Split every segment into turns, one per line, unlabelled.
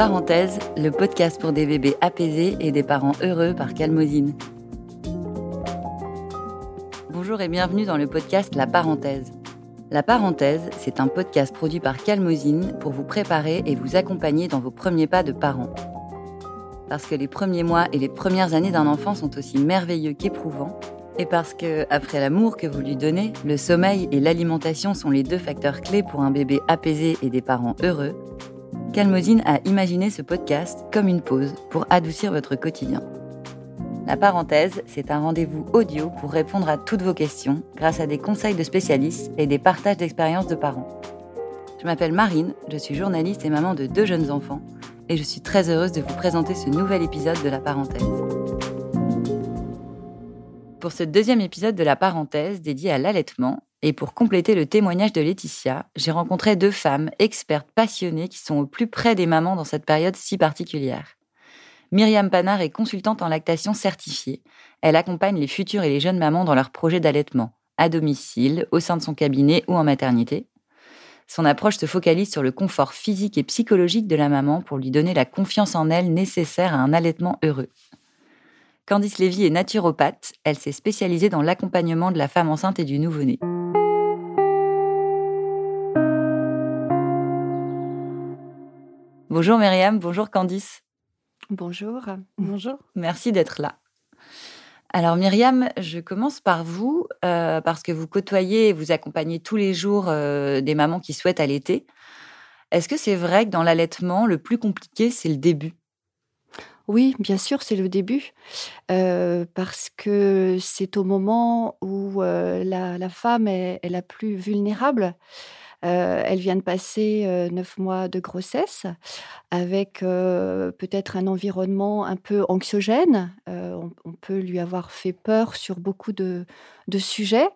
Parenthèse, le podcast pour des bébés apaisés et des parents heureux par Calmosine. Bonjour et bienvenue dans le podcast La Parenthèse. La Parenthèse, c'est un podcast produit par Calmosine pour vous préparer et vous accompagner dans vos premiers pas de parents. Parce que les premiers mois et les premières années d'un enfant sont aussi merveilleux qu'éprouvants, et parce que, après l'amour que vous lui donnez, le sommeil et l'alimentation sont les deux facteurs clés pour un bébé apaisé et des parents heureux, Calmosine a imaginé ce podcast comme une pause pour adoucir votre quotidien. La parenthèse, c'est un rendez-vous audio pour répondre à toutes vos questions grâce à des conseils de spécialistes et des partages d'expériences de parents. Je m'appelle Marine, je suis journaliste et maman de deux jeunes enfants et je suis très heureuse de vous présenter ce nouvel épisode de la parenthèse. Pour ce deuxième épisode de la parenthèse dédié à l'allaitement, et pour compléter le témoignage de Laetitia, j'ai rencontré deux femmes expertes passionnées qui sont au plus près des mamans dans cette période si particulière. Myriam Panard est consultante en lactation certifiée. Elle accompagne les futures et les jeunes mamans dans leurs projets d'allaitement, à domicile, au sein de son cabinet ou en maternité. Son approche se focalise sur le confort physique et psychologique de la maman pour lui donner la confiance en elle nécessaire à un allaitement heureux. Candice Lévy est naturopathe. Elle s'est spécialisée dans l'accompagnement de la femme enceinte et du nouveau-né. Bonjour Myriam, bonjour Candice.
Bonjour. Bonjour.
Merci d'être là. Alors Myriam, je commence par vous euh, parce que vous côtoyez et vous accompagnez tous les jours euh, des mamans qui souhaitent allaiter. Est-ce que c'est vrai que dans l'allaitement, le plus compliqué, c'est le début?
Oui, bien sûr, c'est le début, euh, parce que c'est au moment où la, femme est, est, la plus vulnérable. Euh, elle vient de passer euh, neuf mois de grossesse avec euh, peut-être un environnement un peu anxiogène. On, peut lui avoir fait peur sur beaucoup de, sujets.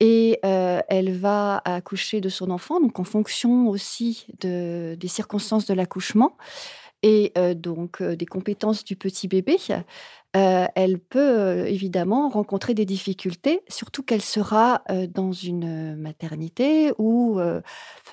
Et elle va accoucher de son enfant, donc en fonction aussi des circonstances de l'accouchement et donc des compétences du petit bébé, elle peut évidemment rencontrer des difficultés, surtout qu'elle sera dans une maternité où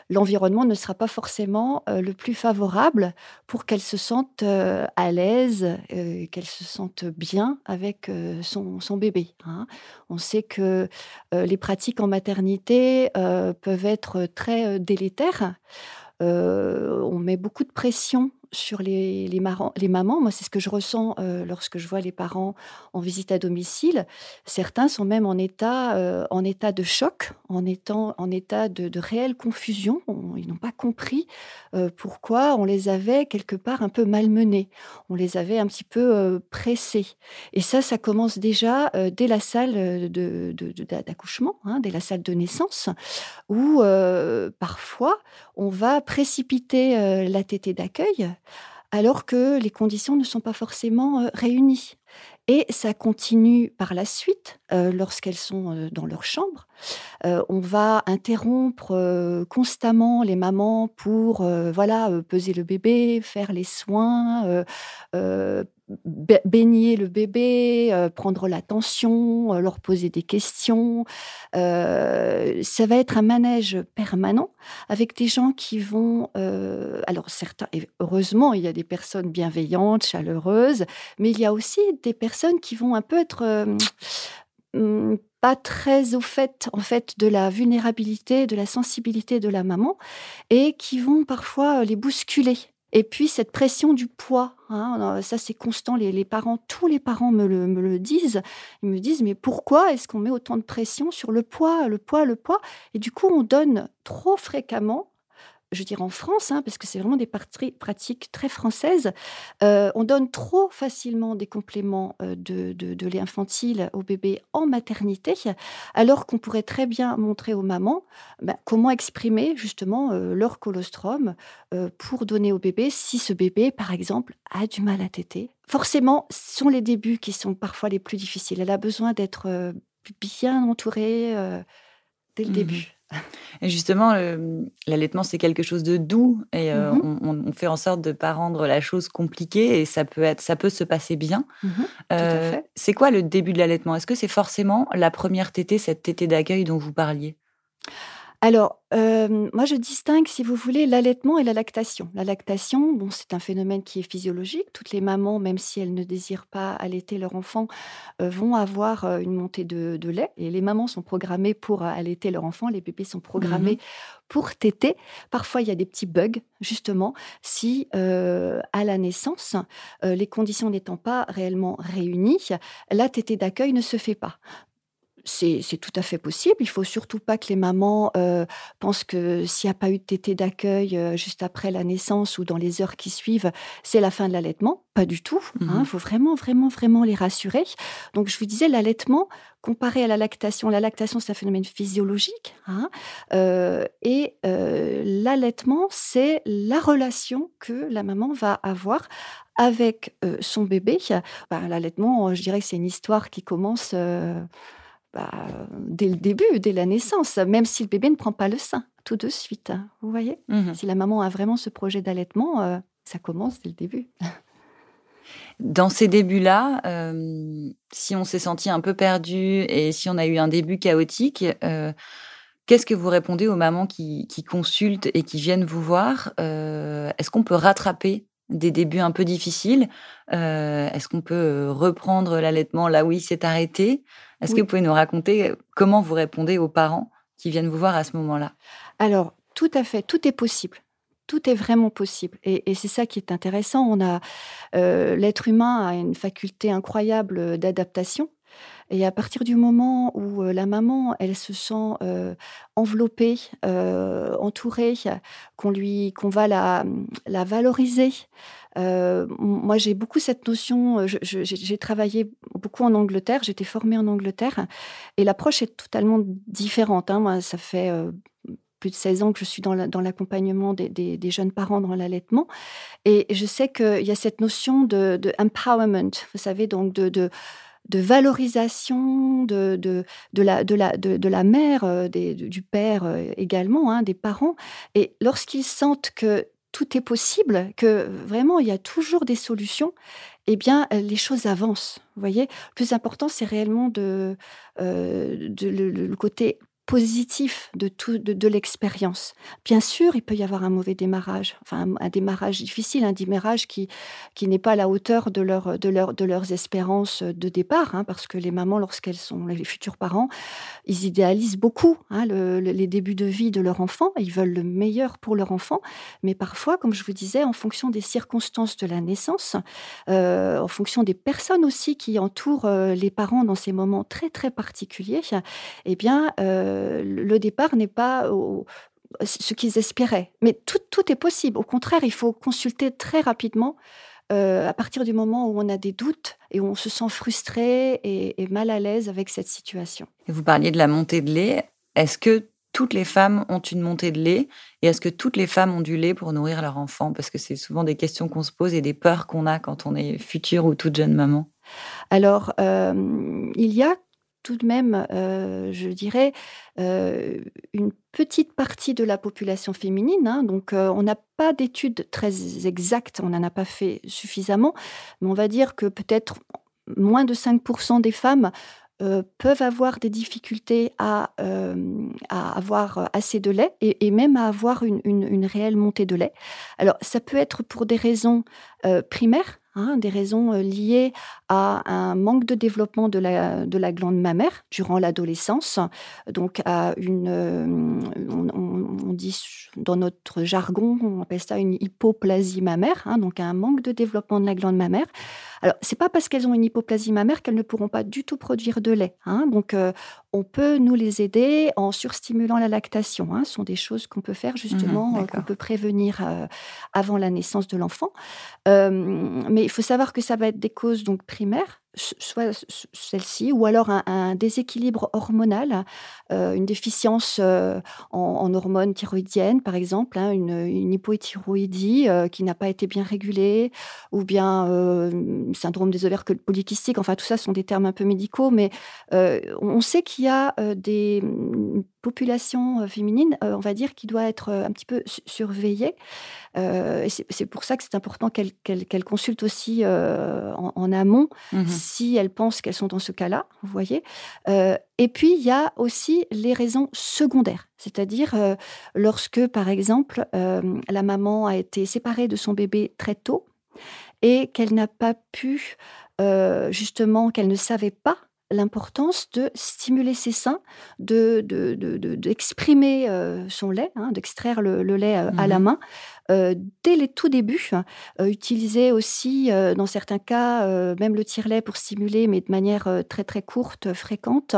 l'environnement ne sera pas forcément le plus favorable pour qu'elle se sente à l'aise, qu'elle se sente bien avec son, bébé. Hein. On sait que les pratiques en maternité peuvent être très délétères. on met beaucoup de pression sur les, les, les mamans. Moi, c'est ce que je ressens euh, lorsque je vois les parents en visite à domicile. Certains sont même en état, euh, en état de choc, en, étant, en état de, réelle confusion. ils n'ont pas compris euh, pourquoi on les avait quelque part un peu malmenés. On les avait un petit peu pressés. Et ça, ça commence déjà dès la salle d'accouchement, de, hein, dès la salle de naissance, où parfois on va précipiter la tétée d'accueil alors que les conditions ne sont pas forcément euh, réunies. Et ça continue par la suite, euh, lorsqu'elles sont euh, dans leur chambre. on va interrompre constamment les mamans pour voilà peser le bébé, faire les soins, baigner le bébé, euh, prendre l'attention, euh, leur poser des questions. Euh, ça va être un manège permanent avec des gens qui vont... alors certains, heureusement, il y a des personnes bienveillantes, chaleureuses, mais il y a aussi des personnes qui vont un peu être... Hmm, pas très au fait en fait de la vulnérabilité, de la sensibilité de la maman et qui vont parfois les bousculer et puis cette pression du poids, hein, ça c'est constant, les, parents, tous les parents me le, me le, disent, ils me disent mais pourquoi est-ce qu'on met autant de pression sur le poids, le poids, le poids? Et du coup on donne trop fréquemment je dirais en France, hein, parce que c'est vraiment des pratiques très françaises, euh, on donne trop facilement des compléments euh, de, lait infantile au bébé en maternité, alors qu'on pourrait très bien montrer aux mamans ben, comment exprimer justement euh, leur colostrum pour donner au bébé si ce bébé, par exemple, a du mal à téter. Forcément, ce sont les débuts qui sont parfois les plus difficiles. Elle a besoin d'être bien entourée dès le mmh début.
Et justement, l'allaitement, c'est quelque chose de doux et euh, mmh on, fait en sorte de ne pas rendre la chose compliquée et ça peut, être, ça peut se passer bien. Mmh euh, c'est quoi le début de l'allaitement? Est-ce que c'est forcément la première tétée, cette tétée d'accueil dont vous parliez?
Alors, moi, je distingue, si vous voulez, l'allaitement et la lactation. La lactation, bon, c'est un phénomène qui est physiologique. Toutes les mamans, même si elles ne désirent pas allaiter leur enfant, vont avoir une montée de, lait. Et les mamans sont programmées pour allaiter leur enfant. Les bébés sont programmés mmh pour téter. Parfois, il y a des petits bugs, justement, si à la naissance, les conditions n'étant pas réellement réunies, la tétée d'accueil ne se fait pas c'est tout à fait possible. Il faut surtout pas que les mamans euh, pensent que s'il n'y a pas eu de tétée d'accueil euh, juste après la naissance ou dans les heures qui suivent, c'est la fin de l'allaitement. Pas du tout. Il hein. mmh faut vraiment, vraiment, vraiment les rassurer. Donc, je vous disais, l'allaitement, comparé à la lactation, la lactation, c'est un phénomène physiologique. Hein, euh, et l'allaitement, c'est la relation que la maman va avoir avec son bébé. Ben, l'allaitement, je dirais que c'est une histoire qui commence bah, dès le début, dès la naissance, même si le bébé ne prend pas le sein tout de suite. Hein, vous voyez mmh Si la maman a vraiment ce projet d'allaitement, euh, ça commence dès le début.
Dans ces débuts-là, euh, si on s'est senti un peu perdu et si on a eu un début chaotique, euh, qu'est-ce que vous répondez aux mamans qui, qui, consultent et qui viennent vous voir Est-ce qu'on peut rattraper des débuts un peu difficiles Est-ce qu'on peut reprendre l'allaitement là où il s'est arrêté est-ce que vous pouvez nous raconter comment vous répondez aux parents qui viennent vous voir à ce moment-là?
Alors, tout à fait, tout est possible. Tout est vraiment possible. Et, c'est ça qui est intéressant. On a l'être humain a une faculté incroyable d'adaptation. Et à partir du moment où la maman, elle se sent enveloppée, entourée, qu'on lui, qu'on va la, la valoriser, moi, j'ai beaucoup cette notion. J'ai travaillé beaucoup en Angleterre. J'étais formée en Angleterre, et l'approche est totalement différente. Hein. Moi, ça fait plus de 16 ans que je suis dans l'accompagnement des, jeunes parents dans l'allaitement. Et je sais qu'il y a cette notion de, empowerment, vous savez, donc de, de, valorisation de, de, la, de, la, de, la mère, du père également, hein, des parents. Et lorsqu'ils sentent que tout est possible, que vraiment il y a toujours des solutions, eh bien les choses avancent. Vous voyez, le plus important c'est réellement de, euh, le, côté positif de tout de, l'expérience. Bien sûr, il peut y avoir un mauvais démarrage, enfin un, démarrage difficile, un démarrage qui qui n'est pas à la hauteur de leur de leur de leurs espérances de départ, hein, parce que les mamans, lorsqu'elles sont les futurs parents, ils idéalisent beaucoup hein, les débuts de vie de leur enfant, ils veulent le meilleur pour leur enfant, mais parfois, comme je vous disais, en fonction des circonstances de la naissance, euh, en fonction des personnes aussi qui entourent euh, les parents dans ces moments très très particuliers, eh bien euh, euh, le départ n'est pas ce qu'ils espéraient. Mais tout, est possible. Au contraire, il faut consulter très rapidement euh, à partir du moment où on a des doutes et où on se sent frustré et, mal à l'aise avec cette situation.
vous parliez de la montée de lait. Est-ce que toutes les femmes ont une montée de lait et est-ce que toutes les femmes ont du lait pour nourrir leur enfant Parce que c'est souvent des questions qu'on se pose et des peurs qu'on a quand on est future ou toute jeune maman.
Alors, euh, il y a tout de même, je dirais, une petite partie de la population féminine. Hein. donc, on n'a pas d'études très exactes, on n'en a pas fait suffisamment, mais on va dire que peut-être moins de 5% des femmes peuvent avoir des difficultés à, avoir assez de lait et, même à avoir une, réelle montée de lait. Alors, ça peut être pour des raisons primaires, Hein, des raisons euh, liées à un manque de développement de la, de la glande mammaire durant l'adolescence, donc à une, euh, on, dit dans notre jargon, on appelle ça une hypoplasie mammaire, hein, donc un manque de développement de la glande mammaire. Alors, c'est pas parce qu'elles ont une hypoplasie mammaire qu'elles ne pourront pas du tout produire de lait. Hein, donc, euh, on peut nous les aider en surstimulant la lactation. Ce sont des choses qu'on peut faire mmh justement, qu'on peut prévenir avant la naissance de l'enfant. mais mais il faut savoir que ça va être des causes donc primaires, soit celle-ci, ou alors un, déséquilibre hormonal, euh, une déficience euh, en, hormones thyroïdiennes, par exemple, hein, une, hypothyroïdie euh, qui n'a pas été bien régulée, ou bien syndrome des ovaires polykystiques. Enfin, tout ça sont des termes un peu médicaux, mais on sait qu'il y a des population féminine, on va dire, qui doit être un petit peu surveillée. c'est pour ça que c'est important qu'elle consulte aussi en, amont mmh si elle pense qu'elles sont dans ce cas-là, vous voyez. et puis, il y a aussi les raisons secondaires, c'est-à-dire lorsque, par exemple, la maman a été séparée de son bébé très tôt et qu'elle n'a pas pu, justement, qu'elle ne savait pas l'importance de stimuler ses seins, de, d'exprimer de, son lait, hein, d'extraire le, lait à mmh la main, euh, dès les tout débuts, euh, utiliser aussi, euh, dans certains cas, même le tire-lait pour stimuler, mais de manière très très courte, fréquente,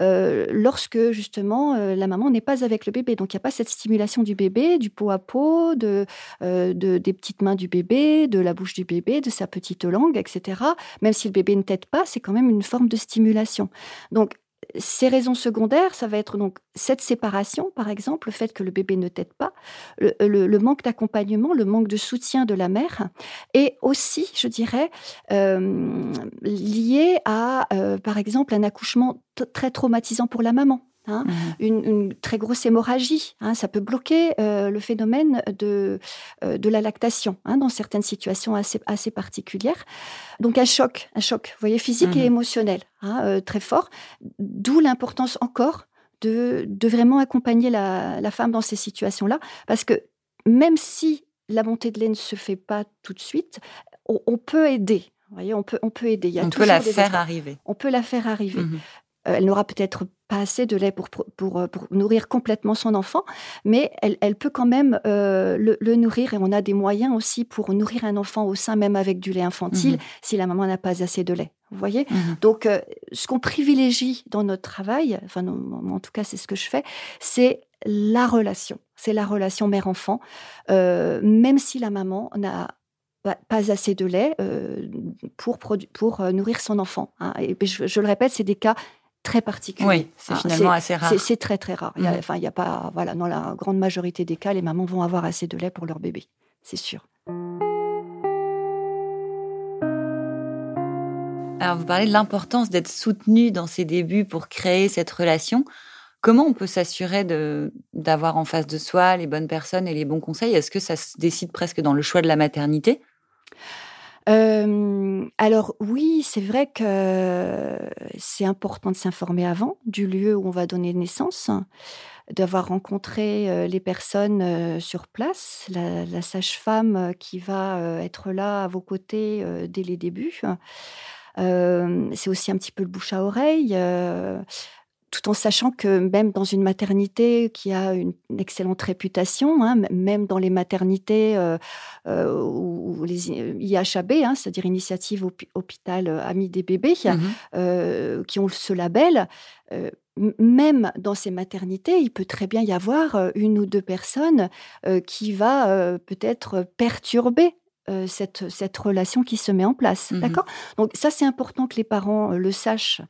lorsque justement la maman n'est pas avec le bébé. Donc il n'y a pas cette stimulation du bébé, du pot à pot, de, des petites mains du bébé, de la bouche du bébé, de sa petite langue, etc. Même si le bébé ne tète pas, c'est quand même une forme de stimulation. Donc ces raisons secondaires, ça va être donc cette séparation, par exemple, le fait que le bébé ne tète pas, le, manque d'accompagnement, le manque de soutien de la mère, et aussi, je dirais, euh, lié à, euh, par exemple, un accouchement très traumatisant pour la maman. Hein, mmh une, très grosse hémorragie. Hein, ça peut bloquer euh, le phénomène de, euh, de la lactation hein, dans certaines situations assez, assez particulières. Donc un choc, un choc, vous voyez, physique et mmh émotionnel, euh, très fort. D'où l'importance encore de, de, vraiment accompagner la, la femme dans ces situations-là, parce que même si la montée de lait ne se fait pas tout de suite, on, peut aider. Vous voyez, on peut, on peut aider.
Il on peut la faire arriver.
On peut la faire arriver. Mmh elle n'aura peut-être pas assez de lait pour, pour, euh, pour, nourrir complètement son enfant, mais elle, elle peut quand même euh, le, nourrir et on a des moyens aussi pour nourrir un enfant au sein, même avec du lait infantile, mhm. si la maman n'a pas assez de lait. Vous voyez? Mhm. Donc, euh, ce qu'on privilégie dans notre travail, enfin, en tout cas, c'est ce que je fais, c'est la relation. C'est la relation mère-enfant, même si la maman n'a pas assez de lait pour, pour nourrir son enfant. Hein. Et je, je, le répète, c'est des cas très particulier.
Oui, c'est finalement assez rare.
C'est très très rare. Il y a, mm. enfin, il y a pas, voilà, dans la grande majorité des cas, les mamans vont avoir assez de lait pour leur bébé, c'est sûr.
Alors, vous parlez de l'importance d'être soutenu dans ses débuts pour créer cette relation. Comment on peut s'assurer d'avoir en face de soi les bonnes personnes et les bons conseils? Est-ce que ça se décide presque dans le choix de la maternité?
Alors oui, c'est vrai que c'est important de s'informer avant du lieu où on va donner naissance, d'avoir rencontré les personnes sur place, la, sage-femme qui va être là à vos côtés dès les débuts. c'est aussi un petit peu le bouche à oreille tout en sachant que même dans une maternité qui a une, excellente réputation, hein, même dans les maternités euh, euh, ou les IHAB, hein, c'est-à-dire Initiative Hôpital euh, Amis des bébés, mmh qui ont ce label, même dans ces maternités, il peut très bien y avoir une ou deux personnes qui va peut-être perturber cette, cette relation qui se met en place. Mmh D'accord? Donc ça, c'est important que les parents le sachent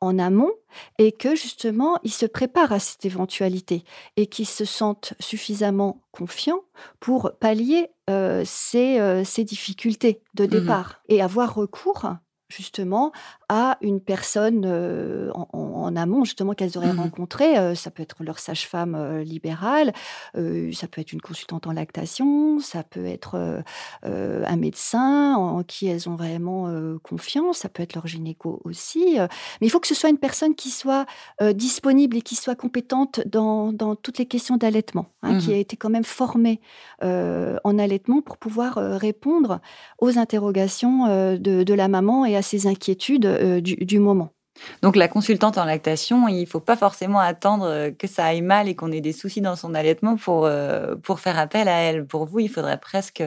en amont et que justement ils se préparent à cette éventualité et qu'ils se sentent suffisamment confiants pour pallier euh, euh, ces, difficultés de mmh départ et avoir recours justement à une personne euh, en, amont, justement, qu'elles auraient mmh rencontré. Euh, ça peut être leur sage-femme euh, libérale, ça peut être une consultante en lactation, ça peut être un médecin en, qui elles ont vraiment confiance, ça peut être leur gynéco aussi. mais il faut que ce soit une personne qui soit disponible et qui soit compétente dans, toutes les questions d'allaitement, hein, qui mmh a été quand même formée en allaitement pour pouvoir répondre aux interrogations de, de la maman et à ses inquiétudes euh, du, moment.
Donc la consultante en lactation, il ne faut pas forcément attendre euh, que ça aille mal et qu'on ait des soucis dans son allaitement pour, euh, pour faire appel à elle. Pour vous, il faudrait presque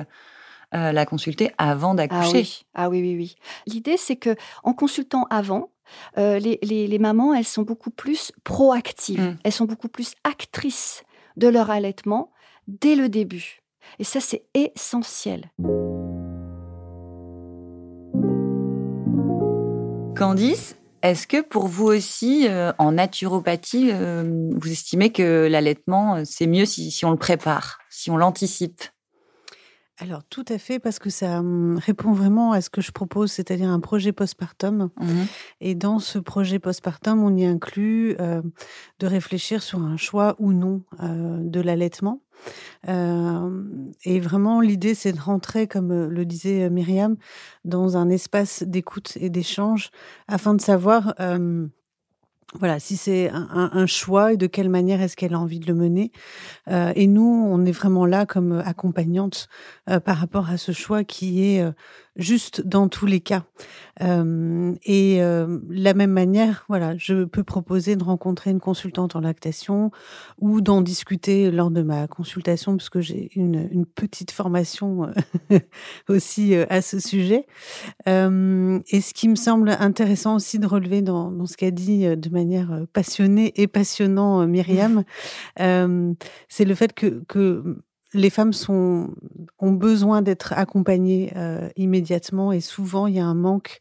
la consulter avant ah d'accoucher.
Ah oui, oui, oui. L'idée, c'est que en consultant avant, les, les, mamans, elles sont beaucoup plus proactives, mmh. elles sont beaucoup plus actrices de leur allaitement dès le début. Et ça, c'est essentiel.
Est-ce que pour vous aussi, euh, en naturopathie, euh, vous estimez que l'allaitement, euh, c'est mieux si, on le prépare, si on l'anticipe?
Alors tout à fait parce que ça hum, répond vraiment à ce que je propose, c'est-à-dire un projet postpartum. Mmh et dans ce projet postpartum, on y inclut euh, de réfléchir sur un choix ou non euh, de l'allaitement. Euh, et vraiment, l'idée, c'est de rentrer, comme le disait Myriam, dans un espace d'écoute et d'échange afin de savoir voilà, si c'est un, choix et de quelle manière est-ce qu'elle a envie de le mener. Euh, et nous, on est vraiment là comme accompagnante euh, par rapport à ce choix qui est euh, juste dans tous les cas. Euh, et euh, la même manière, voilà, je peux proposer de rencontrer une consultante en lactation ou d'en discuter lors de ma consultation, parce que j'ai une, une, petite formation euh, aussi euh, à ce sujet. Euh, et ce qui me semble intéressant aussi de relever dans, dans ce qu'a dit de manière passionnée et passionnant Myriam, c'est le fait que, que les femmes sont, ont besoin d'être accompagnées euh, immédiatement et souvent il y a un manque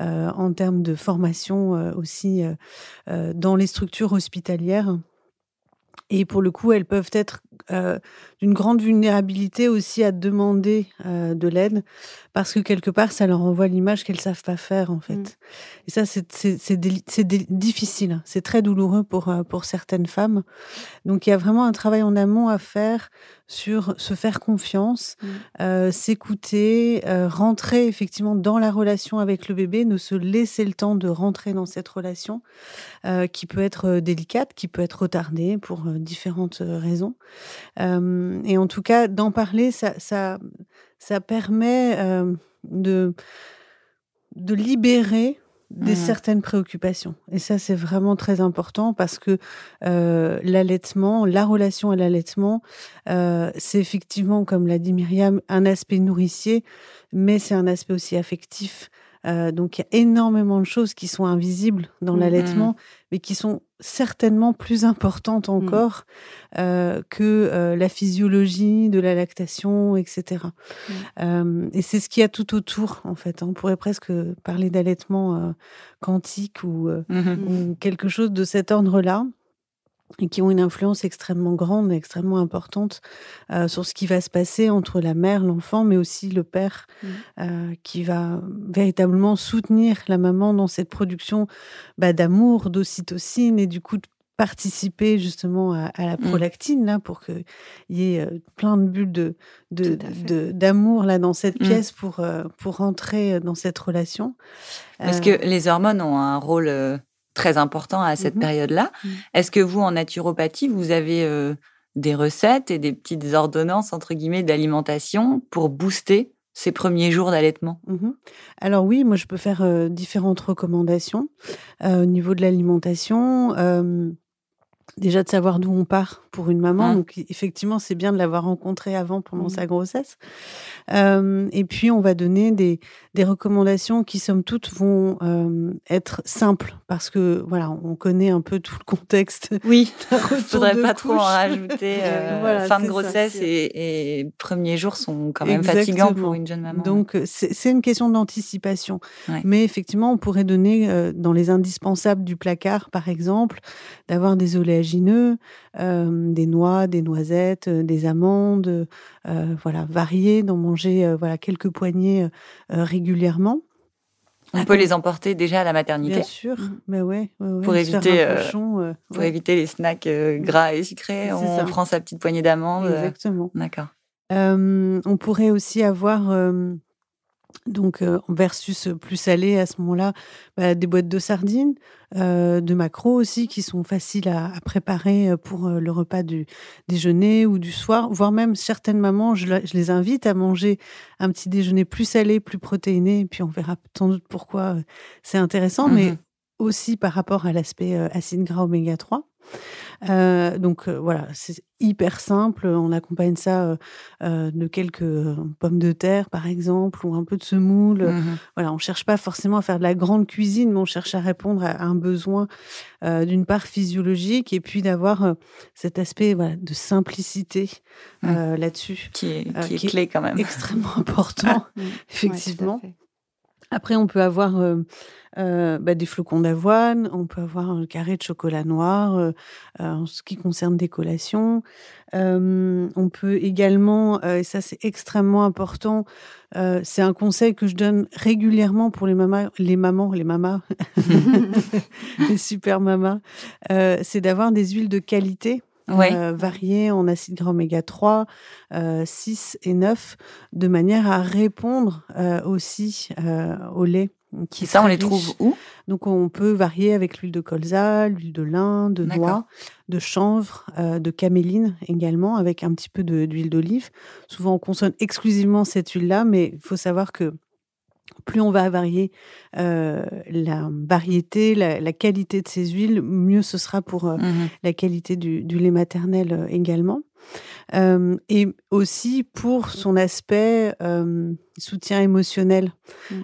euh, en termes de formation euh, aussi dans les structures hospitalières. Et pour le coup, elles peuvent être euh, d'une grande vulnérabilité aussi à demander euh, de l'aide parce que quelque part, ça leur envoie l'image qu'elles savent pas faire en fait. Mmh. Et ça, c'est difficile, c'est très douloureux pour euh, pour certaines femmes. Donc il y a vraiment un travail en amont à faire sur se faire confiance, mmh. euh, s'écouter, euh, rentrer effectivement dans la relation avec le bébé, ne se laisser le temps de rentrer dans cette relation euh, qui peut être délicate, qui peut être retardée pour différentes raisons. et en tout cas, d'en parler, ça, ça, ça permet de, de libérer des mmh. certaines préoccupations. Et ça, c'est vraiment très important parce que euh, l'allaitement, la relation à l'allaitement, euh, c'est effectivement, comme l'a dit Myriam, un aspect nourricier, mais c'est un aspect aussi affectif. Euh, donc il y a énormément de choses qui sont invisibles dans mmh, l'allaitement, mmh. mais qui sont certainement plus importantes encore euh, que euh, la physiologie de la lactation, etc. et c'est ce qu'il y a tout autour, en fait. Hein. On pourrait presque parler d'allaitement quantique ou, mmh ou, quelque chose de cet ordre-là et qui ont une influence extrêmement grande, extrêmement importante euh, sur ce qui va se passer entre la mère, l'enfant, mais aussi le père, mmh. euh, qui va véritablement soutenir la maman dans cette production bah, d'amour, d'ocytocine et du coup de participer justement à, la mmh. prolactine là pour qu'il y ait euh, plein de bulles de d'amour là dans cette mmh. pièce pour euh, pour rentrer dans cette relation.
Parce que les hormones ont un rôle très important à cette mmh période-là. Mmh. Est-ce que vous, en naturopathie, vous avez euh, des recettes et des petites ordonnances, entre guillemets, d'alimentation pour booster ces premiers jours d'allaitement?
Mmh Alors oui, moi, je peux faire euh, différentes recommandations euh, au niveau de l'alimentation déjà de savoir d'où on part pour une maman. Mmh. Donc effectivement, c'est bien de l'avoir rencontré avant pendant mmh. sa grossesse. Euh, et puis on va donner des, des recommandations qui somme toute vont euh, être simples parce que voilà, on connaît un peu tout le contexte.
Oui, je voudrais pas trop en rajouter. Euh, fin de grossesse et, et, premiers jours sont quand même fatigants pour une jeune maman.
Donc c'est une question d'anticipation. Mais effectivement, on pourrait donner dans les indispensables du placard, par exemple, d'avoir des oléagineux euh, des noix, des noisettes, euh, des amandes, euh, voilà, variées, d'en manger voilà quelques poignées régulièrement.
On peut les emporter déjà à la maternité.
Bien sûr, mmh. mais ouais,
pour éviter pour éviter les snacks gras et sucrés, on prend sa petite poignée d'amandes.
Exactement.
D'accord.
on pourrait aussi avoir donc versus plus salé à ce moment-là, bah, des boîtes de sardines, euh, de maquereaux aussi qui sont faciles à, préparer pour le repas du déjeuner ou du soir, voire même certaines mamans, je, les invite à manger un petit déjeuner plus salé, plus protéiné, et puis on verra sans doute pourquoi c'est intéressant, mais mmh aussi par rapport à l'aspect acide gras oméga 3. Euh, donc euh, voilà, c'est hyper simple. On accompagne ça euh, de quelques pommes de terre, par exemple, ou un peu de semoule. Mmh voilà, on cherche pas forcément à faire de la grande cuisine, mais on cherche à répondre à, un besoin d'une part physiologique et puis d'avoir cet aspect voilà, de simplicité mmh. là-dessus,
qui est, qui est clé quand même,
extrêmement important, effectivement. Après, on peut avoir euh, euh, bah, des flocons d'avoine, on peut avoir un carré de chocolat noir euh, en ce qui concerne des collations. on peut également, et ça c'est extrêmement important, c'est un conseil que je donne régulièrement pour les mamans, les mamans, les mamas, les super mamas, c'est d'avoir des huiles de qualité euh, variés en acides gras oméga 3, 6 et 9, de manière à répondre euh, aussi euh, au lait.
Qui ça, on les trouve où?
Donc, on peut varier avec l'huile de colza, l'huile de lin, de noix, de chanvre, de caméline également, avec un petit peu d'huile d'olive. Souvent, on consomme exclusivement cette huile-là, mais il faut savoir que plus on va varier euh, la variété, la, qualité de ces huiles, mieux ce sera pour euh, mmh la qualité du, lait maternel euh, également. et aussi pour son aspect soutien émotionnel. Mmh.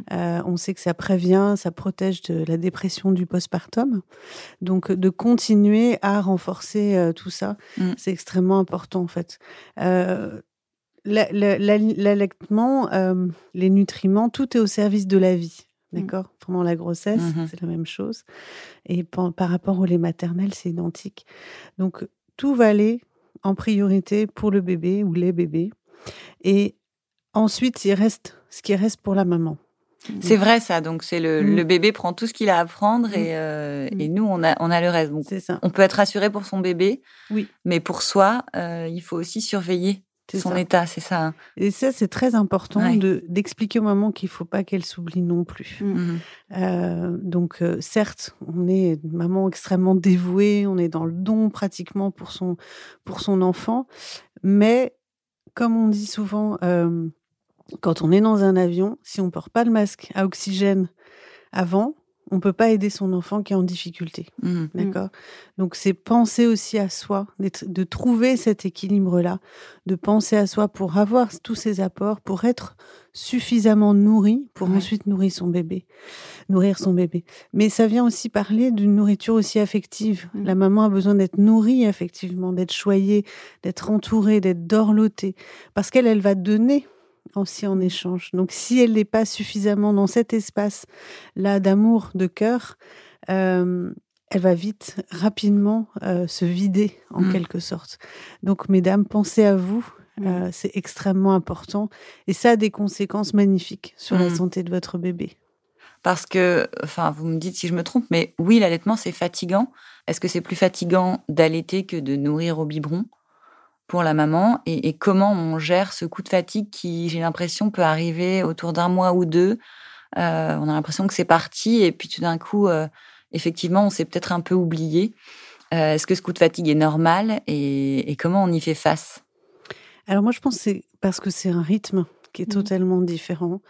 on sait que ça prévient, ça protège de la dépression du postpartum. Donc de continuer à renforcer tout ça, mmh. c'est extrêmement important en fait l'allaitement, euh, les nutriments, tout est au service de la vie. Mmh. D'accord? Pendant la grossesse, mmh c'est la même chose. Et par, rapport au lait maternel, c'est identique. Donc, tout va aller en priorité pour le bébé ou les bébés. Et ensuite, il reste ce qui reste pour la maman.
C'est vrai ça, donc c'est le, mmh. bébé prend tout ce qu'il a à apprendre et, euh, et, nous on a, on a le reste. ça. On peut être rassuré pour son bébé, oui. mais pour soi, euh, il faut aussi surveiller son état, c'est ça. Hein.
Et ça, c'est très important de d'expliquer aux mamans qu'il faut pas qu'elles s'oublient non plus. Mmh. Mmh. Euh, donc, euh, certes, on est une maman extrêmement dévouée, on est dans le don pratiquement pour son pour son enfant, mais comme on dit souvent, euh, quand on est dans un avion, si on porte pas le masque à oxygène avant, on peut pas aider son enfant qui est en difficulté. Mmh. Mmh. D'accord? Donc c'est penser aussi à soi, de trouver cet équilibre-là, de penser à soi pour avoir tous ces apports, pour être suffisamment nourri pour ensuite nourrir son bébé, nourrir son bébé. Mais ça vient aussi parler d'une nourriture aussi affective. Mmh. La maman a besoin d'être nourrie affectivement, d'être choyée, d'être entourée, d'être dorlotée, parce qu'elle, elle va donner aussi en échange. Donc si elle n'est pas suffisamment dans cet espace-là d'amour, de cœur, euh, elle va vite, rapidement euh, se vider en mmh. quelque sorte. Donc mesdames, pensez à vous. Mmh. Euh, c'est extrêmement important et ça a des conséquences magnifiques sur la mmh. santé de votre bébé.
Parce que, enfin, vous me dites si je me trompe, mais oui, l'allaitement c'est fatigant. Est-ce que c'est plus fatigant d'allaiter que de nourrir au biberon? Pour la maman et, comment on gère ce coup de fatigue qui, j'ai l'impression, peut arriver autour d'un mois ou deux. Euh, on a l'impression que c'est parti et puis tout d'un coup, euh, effectivement, on s'est peut-être un peu oublié. Euh, est-ce que ce coup de fatigue est normal et, comment on y fait face?
Alors moi, je pense que c'est parce que c'est un rythme qui est mmh. totalement différent.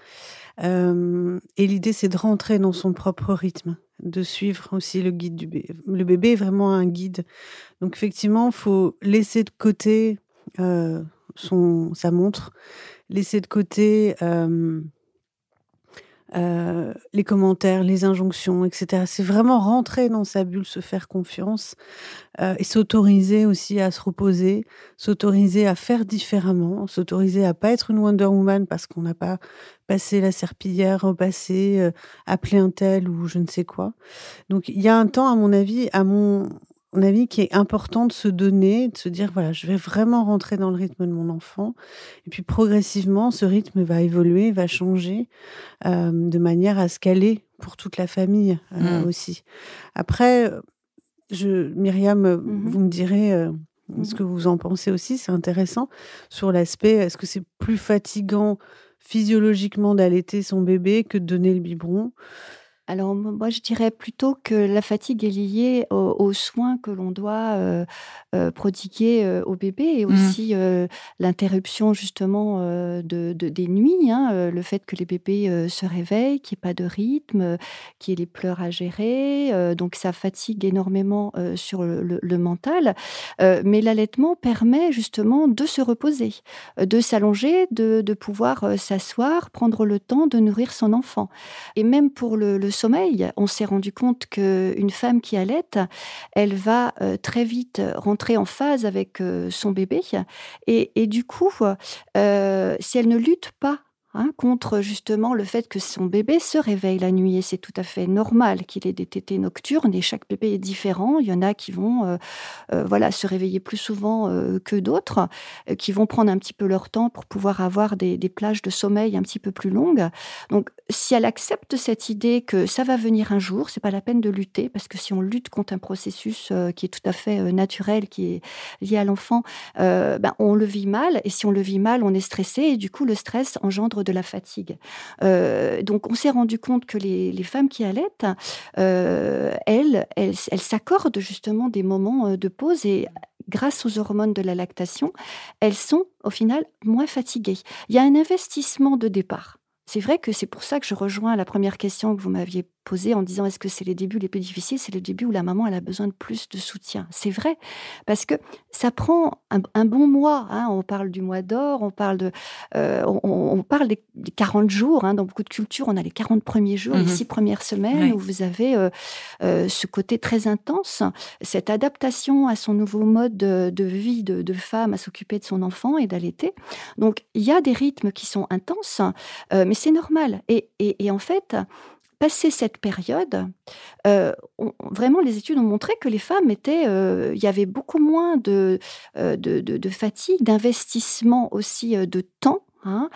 et l'idée, c'est de rentrer dans son propre rythme de suivre aussi le guide du bébé. Le bébé est vraiment un guide. Donc effectivement, il faut laisser de côté euh, son, sa montre, laisser de côté euh, euh, les commentaires, les injonctions, etc. C'est vraiment rentrer dans sa bulle, se faire confiance et s'autoriser aussi à se reposer, s'autoriser à faire différemment, s'autoriser à pas être une Wonder Woman parce qu'on n'a pas passer la serpillière, repasser, euh, appeler un tel ou je ne sais quoi. Donc il y a un temps, à mon avis, à mon, avis, qui est important de se donner, de se dire voilà, je vais vraiment rentrer dans le rythme de mon enfant. Et puis progressivement, ce rythme va évoluer, va changer euh, de manière à ce qu'elle pour toute la famille euh, mmh. aussi. Après, je, Myriam, mmh vous me direz. Mmh ce que vous en pensez aussi, c'est intéressant sur l'aspect, est-ce que c'est plus fatigant physiologiquement d'allaiter son bébé que de donner le biberon?
Alors moi, je dirais plutôt que la fatigue est liée aux, soins que l'on doit euh, euh, prodiguer euh, au bébé et mmh. aussi l'interruption justement de, des nuits, hein, le fait que les bébés se réveillent, qu'il n'y ait pas de rythme, qu'il y ait les pleurs à gérer. donc ça fatigue énormément sur le, mental. mais l'allaitement permet justement de se reposer, de s'allonger, de, pouvoir s'asseoir, prendre le temps de nourrir son enfant. Et même pour le sommeil, on s'est rendu compte qu'une femme qui allait, elle va euh, très vite rentrer en phase avec euh, son bébé. Et, du coup, euh, si elle ne lutte pas hein, contre justement le fait que son bébé se réveille la nuit. Et c'est tout à fait normal qu'il ait des tétés nocturnes. Et chaque bébé est différent. Il y en a qui vont euh, euh, voilà, se réveiller plus souvent que d'autres, qui vont prendre un petit peu leur temps pour pouvoir avoir des, des, plages de sommeil un petit peu plus longues. Donc, si elle accepte cette idée que ça va venir un jour, c'est pas la peine de lutter, parce que si on lutte contre un processus qui est tout à fait naturel, qui est lié à l'enfant, ben, on le vit mal. Et si on le vit mal, on est stressé. Et du coup, le stress engendre de la fatigue. Euh, donc, on s'est rendu compte que les, femmes qui allaitent, euh, elles, s'accordent justement des moments euh, de pause et grâce aux hormones de la lactation, elles sont au final moins fatiguées. Il y a un investissement de départ. C'est vrai que c'est pour ça que je rejoins la première question que vous m'aviez posée en disant est-ce que c'est les débuts les plus difficiles? C'est le début où la maman elle a besoin de plus de soutien. C'est vrai parce que ça prend un, bon mois. Hein. On parle du mois d'or, on parle de, euh, on, parle des, 40 jours. Hein. Dans beaucoup de cultures, on a les 40 premiers jours, les mmh six premières semaines où vous avez euh, euh, ce côté très intense, cette adaptation à son nouveau mode de, vie de, de, femme à s'occuper de son enfant et d'allaiter. Donc il y a des rythmes qui sont intenses, mais c'est normal. Et, et, en fait, passé cette période, euh, vraiment, les études ont montré que les femmes étaient, euh, il y avait beaucoup moins de, euh, de, fatigue, d'investissement aussi de temps. Hein,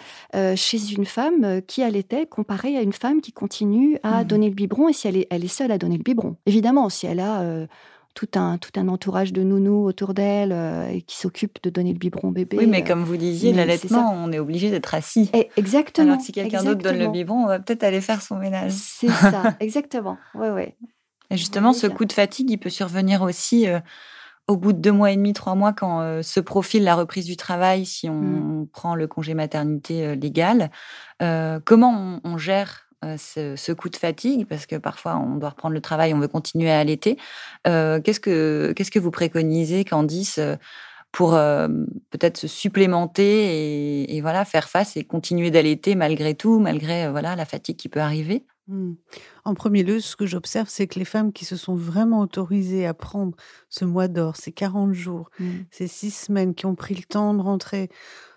chez une femme qui allaitait comparée à une femme qui continue à mmh donner le biberon et si elle est, elle est seule à donner le biberon. Évidemment, si elle a tout un, tout un entourage de nounous autour d'elle euh, et qui s'occupe de donner le biberon au bébé.
Oui, mais euh, comme vous disiez, l'allaitement, on est obligé d'être assis.
Et exactement.
Alors si quelqu'un d'autre donne le biberon, on va peut-être aller faire son ménage.
C'est ça, exactement. Ouais, ouais.
Et justement, ce coup de fatigue, il peut survenir aussi euh, au bout de deux mois et demi, trois mois, quand se profile la reprise du travail, si on, mmh. prend le congé maternité légal. comment on gère euh, ce, coup de fatigue, parce que parfois on doit reprendre le travail, on veut continuer à allaiter. Euh, qu'est-ce que qu'est-ce que vous préconisez, Candice, euh, pour peut-être se supplémenter et, voilà faire face et continuer d'allaiter malgré tout, malgré voilà la fatigue qui peut arriver?
Mmh. En premier lieu, ce que j'observe, c'est que les femmes qui se sont vraiment autorisées à prendre ce mois d'or, ces 40 jours, mmh. ces six semaines, qui ont pris le temps de rentrer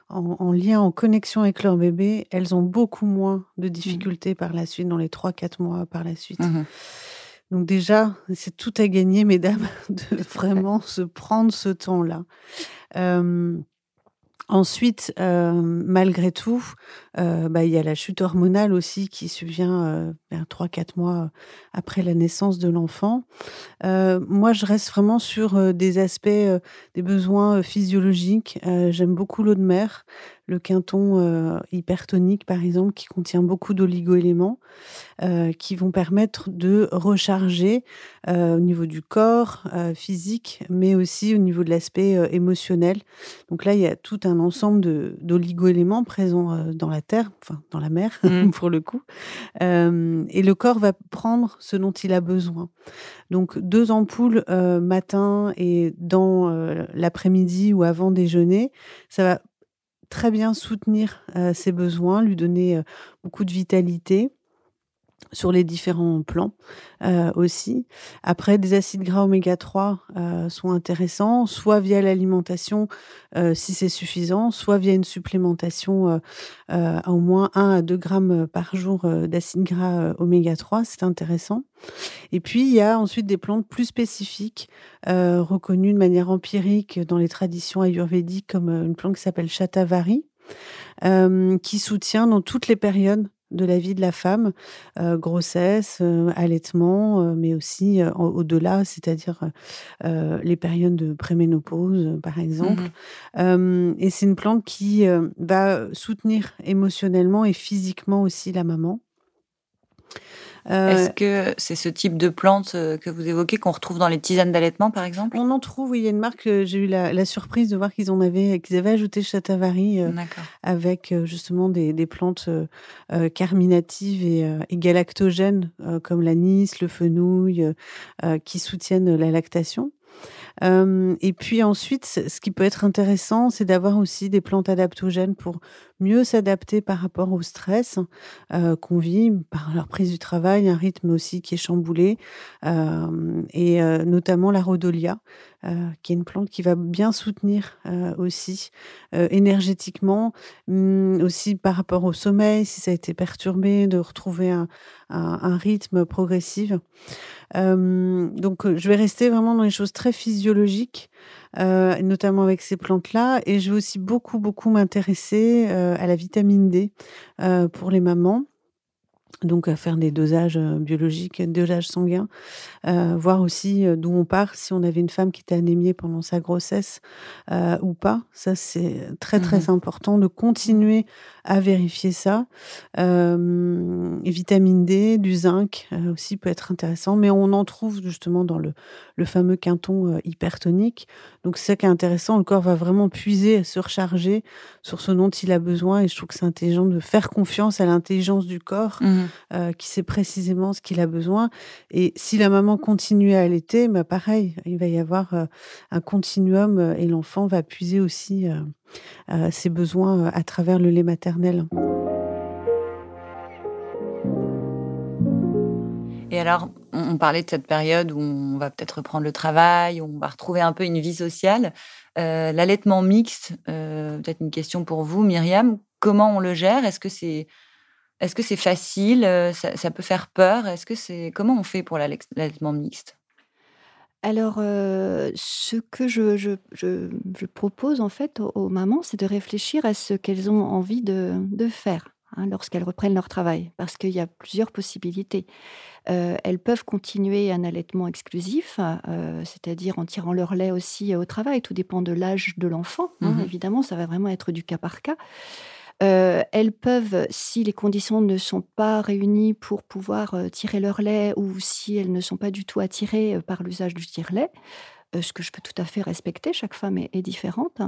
en, lien, en connexion avec leur bébé, elles ont beaucoup moins de mmh. difficultés par la suite, dans les 3-4 mois par la suite. Mmh Donc déjà, c'est tout à gagner, mesdames, de vraiment se prendre ce temps-là. Ensuite, euh, malgré tout, euh, bah, il y a la chute hormonale aussi qui survient euh, vers 3-4 mois après la naissance de l'enfant. moi, je reste vraiment sur des aspects, des besoins physiologiques. J'aime beaucoup l'eau de mer le quinton euh, hypertonique, par exemple, qui contient beaucoup d'oligo-éléments, euh, qui vont permettre de recharger euh, au niveau du corps physique, mais aussi au niveau de l'aspect émotionnel. Donc là, il y a tout un ensemble d'oligo-éléments présents dans la terre, enfin dans la mer, mmh. pour le coup. et le corps va prendre ce dont il a besoin. Donc deux ampoules matin et dans l'après-midi ou avant déjeuner, ça va très bien soutenir euh, ses besoins, lui donner euh, beaucoup de vitalité sur les différents plans euh, aussi. Après, des acides gras oméga 3 euh, sont intéressants, soit via l'alimentation euh, si c'est suffisant, soit via une supplémentation à au moins 1 à 2 grammes par jour d'acides gras oméga 3, c'est intéressant. Et puis, il y a ensuite des plantes plus spécifiques, reconnues de manière empirique dans les traditions ayurvédiques, comme une plante qui s'appelle Shatavari, qui soutient dans toutes les périodes de la vie de la femme, euh, grossesse, euh, allaitement, euh, mais aussi au-delà, c'est-à-dire les périodes de préménopause, par exemple. Mmh et c'est une plante qui va soutenir émotionnellement et physiquement aussi la maman.
Est-ce que c'est ce type de plante euh, que vous évoquez qu'on retrouve dans les tisanes d'allaitement, par exemple?
On en trouve, oui. Il y a une marque, euh, j'ai eu la, surprise de voir qu'ils en avaient, qu'ils avaient ajouté Chatavari euh, avec justement des, plantes carminatives et, galactogènes comme l'anis, le fenouil, qui soutiennent la lactation. et puis ensuite, ce qui peut être intéressant, c'est d'avoir aussi des plantes adaptogènes pour mieux s'adapter par rapport au stress qu'on vit par leur prise du travail, un rythme aussi qui est chamboulé, et notamment la rhodolia, qui est une plante qui va bien soutenir aussi énergétiquement, mmh, aussi par rapport au sommeil, si ça a été perturbé, de retrouver un, un rythme progressif. donc, je vais rester vraiment dans les choses très physiologiques, notamment avec ces plantes-là. Et je vais aussi beaucoup, beaucoup m'intéresser à la vitamine D pour les mamans donc à faire des dosages biologiques, des dosages sanguins, voir aussi d'où on part, si on avait une femme qui était anémiée pendant sa grossesse ou pas. Ça, c'est très très mmh important de continuer à vérifier ça. vitamine D, du zinc aussi peut être intéressant, mais on en trouve justement dans le, le fameux quinton hypertonique. Donc c'est ça qui est intéressant, le corps va vraiment puiser, se recharger sur ce dont il a besoin et je trouve que c'est intelligent de faire confiance à l'intelligence du corps. Mmh euh, qui sait précisément ce qu'il a besoin. Et si la maman continue à allaiter, bah pareil, il va y avoir euh, un continuum euh, et l'enfant va puiser aussi ses besoins à travers le lait maternel.
Et alors, on parlait de cette période où on va peut-être reprendre le travail, où on va retrouver un peu une vie sociale. L'allaitement mixte, peut-être une question pour vous, Myriam. Comment on le gère? Est-ce que c'est est-ce que c'est facile euh, ça, peut faire peur? Est-ce que c'est comment on fait pour l'allaitement mixte?
Alors, euh, ce que je, propose en fait aux, mamans, c'est de réfléchir à ce qu'elles ont envie de, faire hein, lorsqu'elles reprennent leur travail, parce qu'il y a plusieurs possibilités. Euh, elles peuvent continuer un allaitement exclusif, c'est-à-dire en tirant leur lait aussi au travail. Tout dépend de l'âge de l'enfant. Hein, mmh évidemment, ça va vraiment être du cas par cas. Euh, elles peuvent, si les conditions ne sont pas réunies pour pouvoir euh, tirer leur lait ou si elles ne sont pas du tout attirées euh, par l'usage du tire-lait, ce que je peux tout à fait respecter, chaque femme est, différente.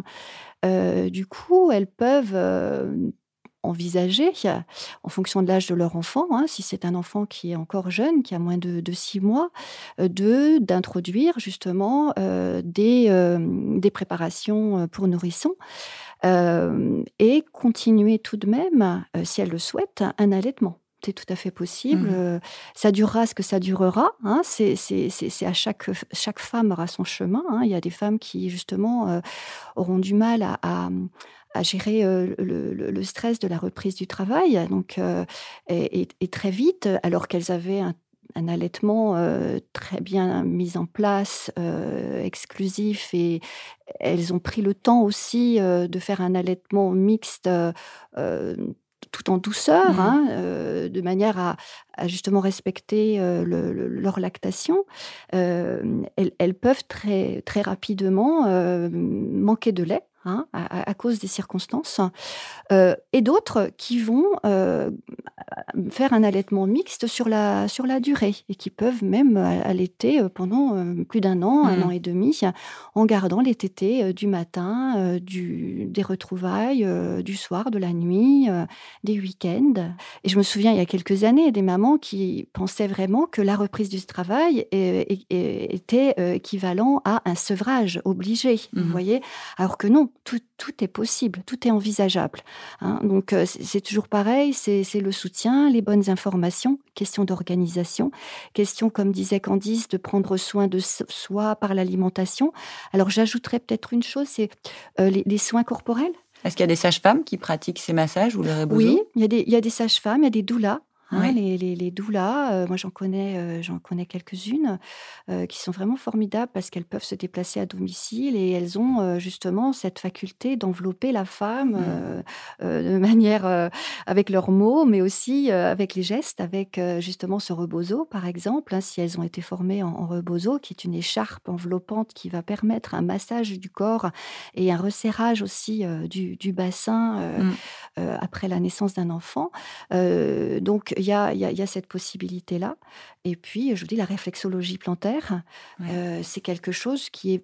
du coup, elles peuvent envisager, en fonction de l'âge de leur enfant, hein, si c'est un enfant qui est encore jeune, qui a moins de, six mois, de d'introduire justement des préparations pour nourrissons et continuer tout de même, si elle le souhaite, un allaitement. C'est tout à fait possible. Mmh. ça durera ce que ça durera. Hein. C'est à chaque, chaque femme aura son chemin. Hein. Il y a des femmes qui, justement, auront du mal à, à, gérer le, stress de la reprise du travail. Donc, et, et, très vite, alors qu'elles avaient un un allaitement euh, très bien mis en place, euh, exclusif, et elles ont pris le temps aussi euh, de faire un allaitement mixte tout en douceur, mmh hein, de manière à, justement respecter leur lactation, elles, peuvent très, très rapidement manquer de lait. Hein, à, cause des circonstances, euh, et d'autres qui vont euh, faire un allaitement mixte sur la, sur la durée et qui peuvent même allaiter pendant euh, plus d'un an, un mmh. an et demi, en gardant les tétés du matin, du, des retrouvailles, du soir, de la nuit, des week-ends. Et je me souviens il y a quelques années des mamans qui pensaient vraiment que la reprise du travail était équivalent à un sevrage obligé, vous mmh. voyez, alors que non, tout, est possible, tout est envisageable. Hein. Donc euh, c'est toujours pareil, c'est le soutien, les bonnes informations, question d'organisation, question, comme disait Candice, de prendre soin de soi par l'alimentation. Alors j'ajouterais peut-être une chose, c'est euh, les, soins corporels.
Est-ce qu'il y a des sages-femmes qui pratiquent ces massages ou le
Oui, il y a des, il y a des sages-femmes, il y a des doulas Hein, les, les, les, doulas, euh, moi j'en connais, euh, j'en connais quelques-unes euh, qui sont vraiment formidables parce qu'elles peuvent se déplacer à domicile et elles ont justement cette faculté d'envelopper la femme mmh. de manière avec leurs mots, mais aussi avec les gestes, avec justement ce rebozo par exemple, hein, si elles ont été formées en, rebozo, qui est une écharpe enveloppante qui va permettre un massage du corps et un resserrage aussi du, du, bassin mmh. après la naissance d'un enfant. donc il y a, cette possibilité-là. Et puis, je vous dis, la réflexologie plantaire, euh, c'est quelque chose qui est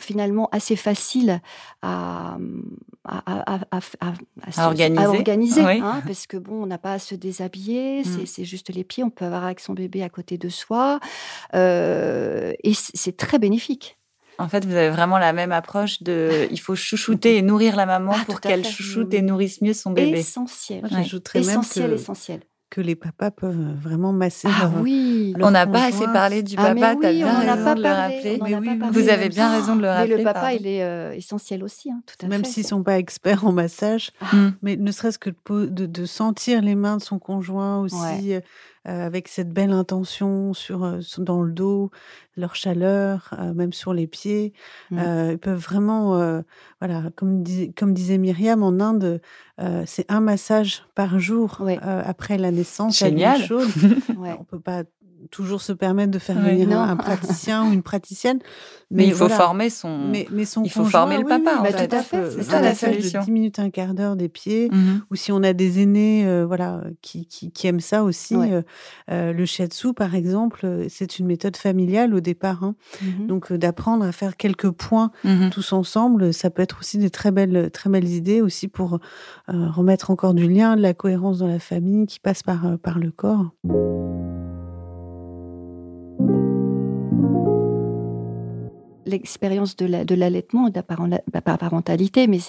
finalement assez facile à, à,
organiser,
hein, parce que bon, on n'a pas à se déshabiller, mm. c'est juste les pieds, on peut avoir avec son bébé à côté de soi, euh, et c'est très bénéfique.
En fait, vous avez vraiment la même approche de il faut chouchouter et nourrir la maman ah, pour qu'elle chouchoute et nourrisse mieux son bébé.
Essentiel. J'ajouterais essentiel, même essentiel
que les papas peuvent vraiment masser
ah, oui.
on n'a pas assez parlé du ah, papa, tu as bien raison de le rappeler. Vous avez bien raison de le rappeler.
Mais le papa, il est euh, essentiel aussi, hein, tout à
Même s'ils ne sont pas experts en massage, ah. mais ne serait-ce que de, de, sentir les mains de son conjoint aussi, euh, avec cette belle intention sur, dans le dos, leur chaleur, même sur les pieds. Mmh. ils peuvent vraiment, voilà, comme, comme disait Myriam, en Inde, c'est un massage par jour après la naissance.
Génial.
ouais. On peut pas toujours se permettre de faire venir un, praticien ou une praticienne.
Mais, il faut former son. Mais, son il faut former le papa.
Oui, Tout à fait.
C'est ça la solution. De 10 minutes, un quart d'heure des pieds. Mhm. Ou si on a des aînés, euh, voilà, qui, qui, aiment ça aussi. Euh, euh, le shiatsu, par exemple, c'est une méthode familiale au départ. Hein. Mhm. Donc d'apprendre à faire quelques points mhm. tous ensemble, ça peut être aussi des très belles, très belles idées aussi pour remettre encore du lien, de la cohérence dans la famille qui passe par, par le corps.
L'expérience de l'allaitement, de, la parentalité, mais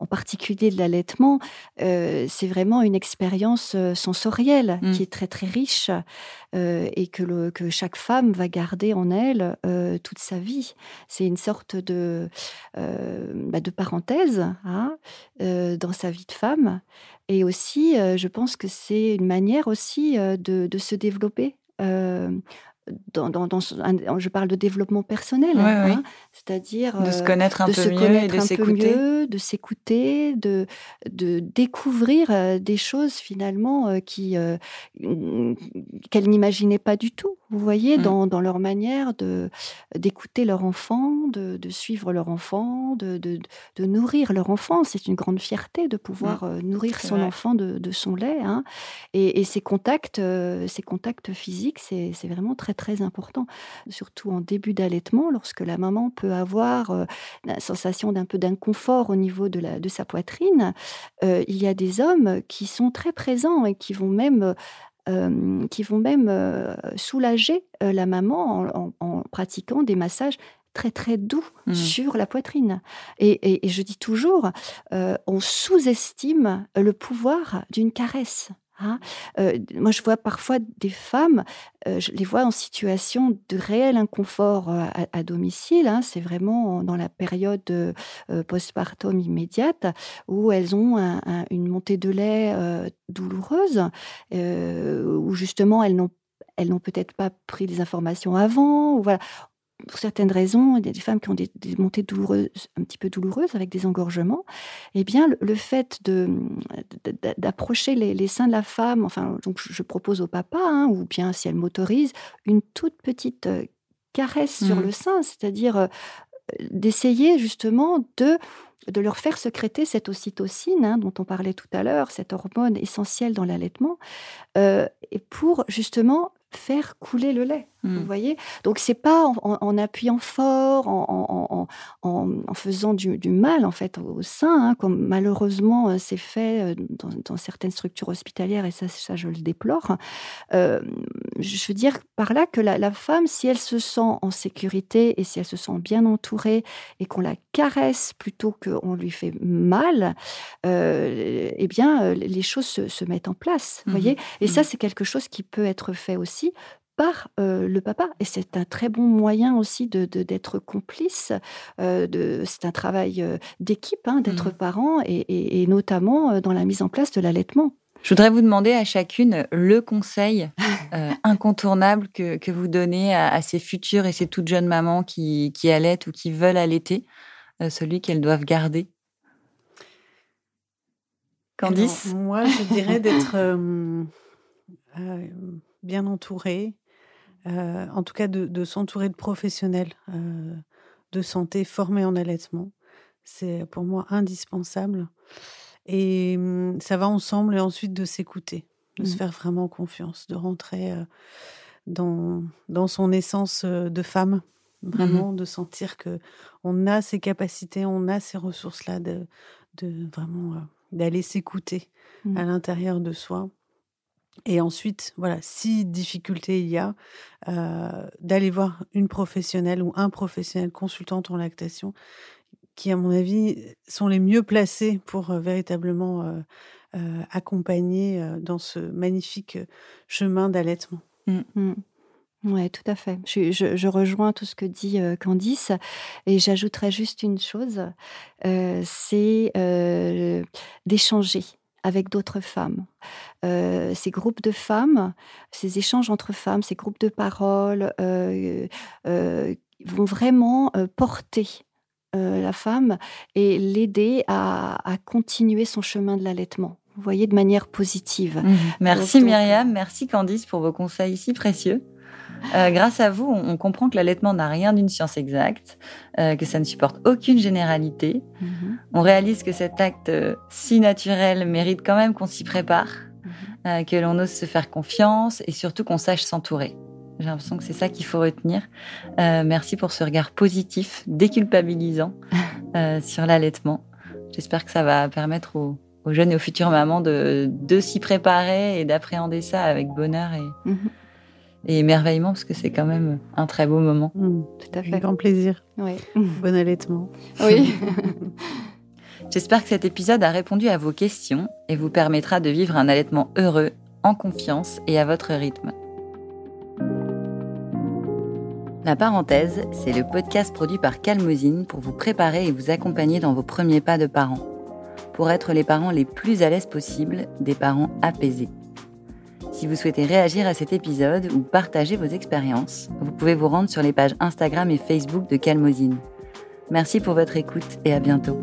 en particulier de l'allaitement, euh, c'est vraiment une expérience euh, sensorielle mmh. qui est très très riche euh, et que, que, chaque femme va garder en elle toute sa vie. C'est une sorte de, bah, de parenthèse hein, dans sa vie de femme. Et aussi, je pense que c'est une manière aussi de, de se développer dans, je parle de développement personnel, hein, c'est-à-dire
de se connaître un peu mieux et de s'écouter,
de s'écouter, de, de découvrir euh, des choses finalement euh, qui euh, qu'elles n'imaginaient pas du tout. Vous voyez, mmh. dans, dans, leur manière de d'écouter leur enfant, de, de, suivre leur enfant, de, de, de nourrir leur enfant. C'est une grande fierté de pouvoir mmh. nourrir son enfant de, son lait. Hein. Et, et, ces contacts, ces contacts physiques, c'est vraiment très très important, surtout en début d'allaitement, lorsque la maman peut avoir euh, la sensation d'un peu d'inconfort au niveau de, la, de sa poitrine. Euh, il y a des hommes qui sont très présents et qui vont même euh, qui vont même soulager la maman en, pratiquant des massages très très doux mmh. sur la poitrine. Et, et je dis toujours, on sous-estime le pouvoir d'une caresse. Hein. moi, je vois parfois des femmes, je les vois en situation de réel inconfort à, domicile. Hein. C'est vraiment dans la période postpartum immédiate où elles ont une montée de lait douloureuse, où justement elles n'ont peut-être pas pris les informations avant. Pour certaines raisons, il y a des femmes qui ont des, montées douloureuses, un petit peu douloureuses avec des engorgements, eh bien, le, fait d'approcher les, seins de la femme, enfin, donc je propose au papa, hein, ou bien si elle m'autorise, une toute petite euh, caresse sur mmh. le sein, c'est-à-dire euh, d'essayer justement de de leur faire secréter cette ocytocine hein, dont on parlait tout à l'heure, cette hormone essentielle dans l'allaitement, euh, et pour justement faire couler le lait. Vous mmh. voyez? Donc, c'est pas en, appuyant fort, en, faisant du, mal, en fait, au sein, hein, comme malheureusement euh, c'est fait euh, dans, certaines structures hospitalières, et ça, ça je le déplore. Euh, je veux dire par là que la, femme, si elle se sent en sécurité et si elle se sent bien entourée et qu'on la caresse plutôt qu'on lui fait mal, eh bien, les choses se, mettent en place. Vous mmh voyez? Et ça, mmh c'est quelque chose qui peut être fait aussi par euh, le papa. Et c'est un très bon moyen aussi de, d'être complice. Euh, de, c'est un travail euh, d'équipe, hein, d'être mmh. parent, et, notamment dans la mise en place de l'allaitement.
Je voudrais vous demander à chacune le conseil incontournable que, vous donnez à, ces futures et ces toutes jeunes mamans qui, qui allaitent ou qui veulent allaiter, celui qu'elles doivent garder. Candice
Moi, je dirais d'être bien entourée, euh, en tout cas de, s'entourer de professionnels euh, de santé formés en allaitement. C'est pour moi indispensable. Et hum, ça va ensemble et ensuite de s'écouter, de se mmh. faire vraiment confiance, de rentrer euh, dans, dans son essence de femme, mmh vraiment de sentir que on a ces capacités, on a ces ressources-là, de, de vraiment d'aller s'écouter mmh. à l'intérieur de soi Et ensuite, voilà, si difficulté il y a, d'aller voir une professionnelle ou un professionnel consultante en lactation qui, à mon avis, sont les mieux placés pour véritablement accompagner dans ce magnifique chemin d'allaitement.
Mmh. Mmh. Oui, tout à fait. Je, rejoins tout ce que dit Candice et j'ajouterais juste une chose, c'est d'échanger avec d'autres femmes. ces groupes de femmes, ces échanges entre femmes, ces groupes de parole vont vraiment porter la femme et l'aider à, continuer son chemin de l'allaitement. Vous voyez, de manière positive. Mmh.
Merci Myriam, merci Candice pour vos conseils si précieux. Euh, grâce à vous, on, comprend que l'allaitement n'a rien d'une science exacte, euh, que ça ne supporte aucune généralité. Mhm. On réalise que cet acte euh, si naturel mérite quand même qu'on s'y prépare, mhm. que l'on ose se faire confiance et surtout qu'on sache s'entourer. J'ai l'impression que c'est ça qu'il faut retenir. merci pour ce regard positif, déculpabilisant sur l'allaitement. J'espère que ça va permettre aux, jeunes et aux futures mamans de, s'y préparer et d'appréhender ça avec bonheur et, mhm et émerveillement parce que c'est quand même un très beau moment.
Mmh, tout à fait. grand plaisir. Oui. Bon allaitement.
Oui.
J'espère que cet épisode a répondu à vos questions et vous permettra de vivre un allaitement heureux, en confiance et à votre rythme. La parenthèse, c'est le podcast produit par Calmosine pour vous préparer et vous accompagner dans vos premiers pas de parents. Pour être les parents les plus à l'aise possible, des parents apaisés. Si vous souhaitez réagir à cet épisode ou partager vos expériences, vous pouvez vous rendre sur les pages Instagram et Facebook de Calmosine. Merci pour votre écoute et à bientôt.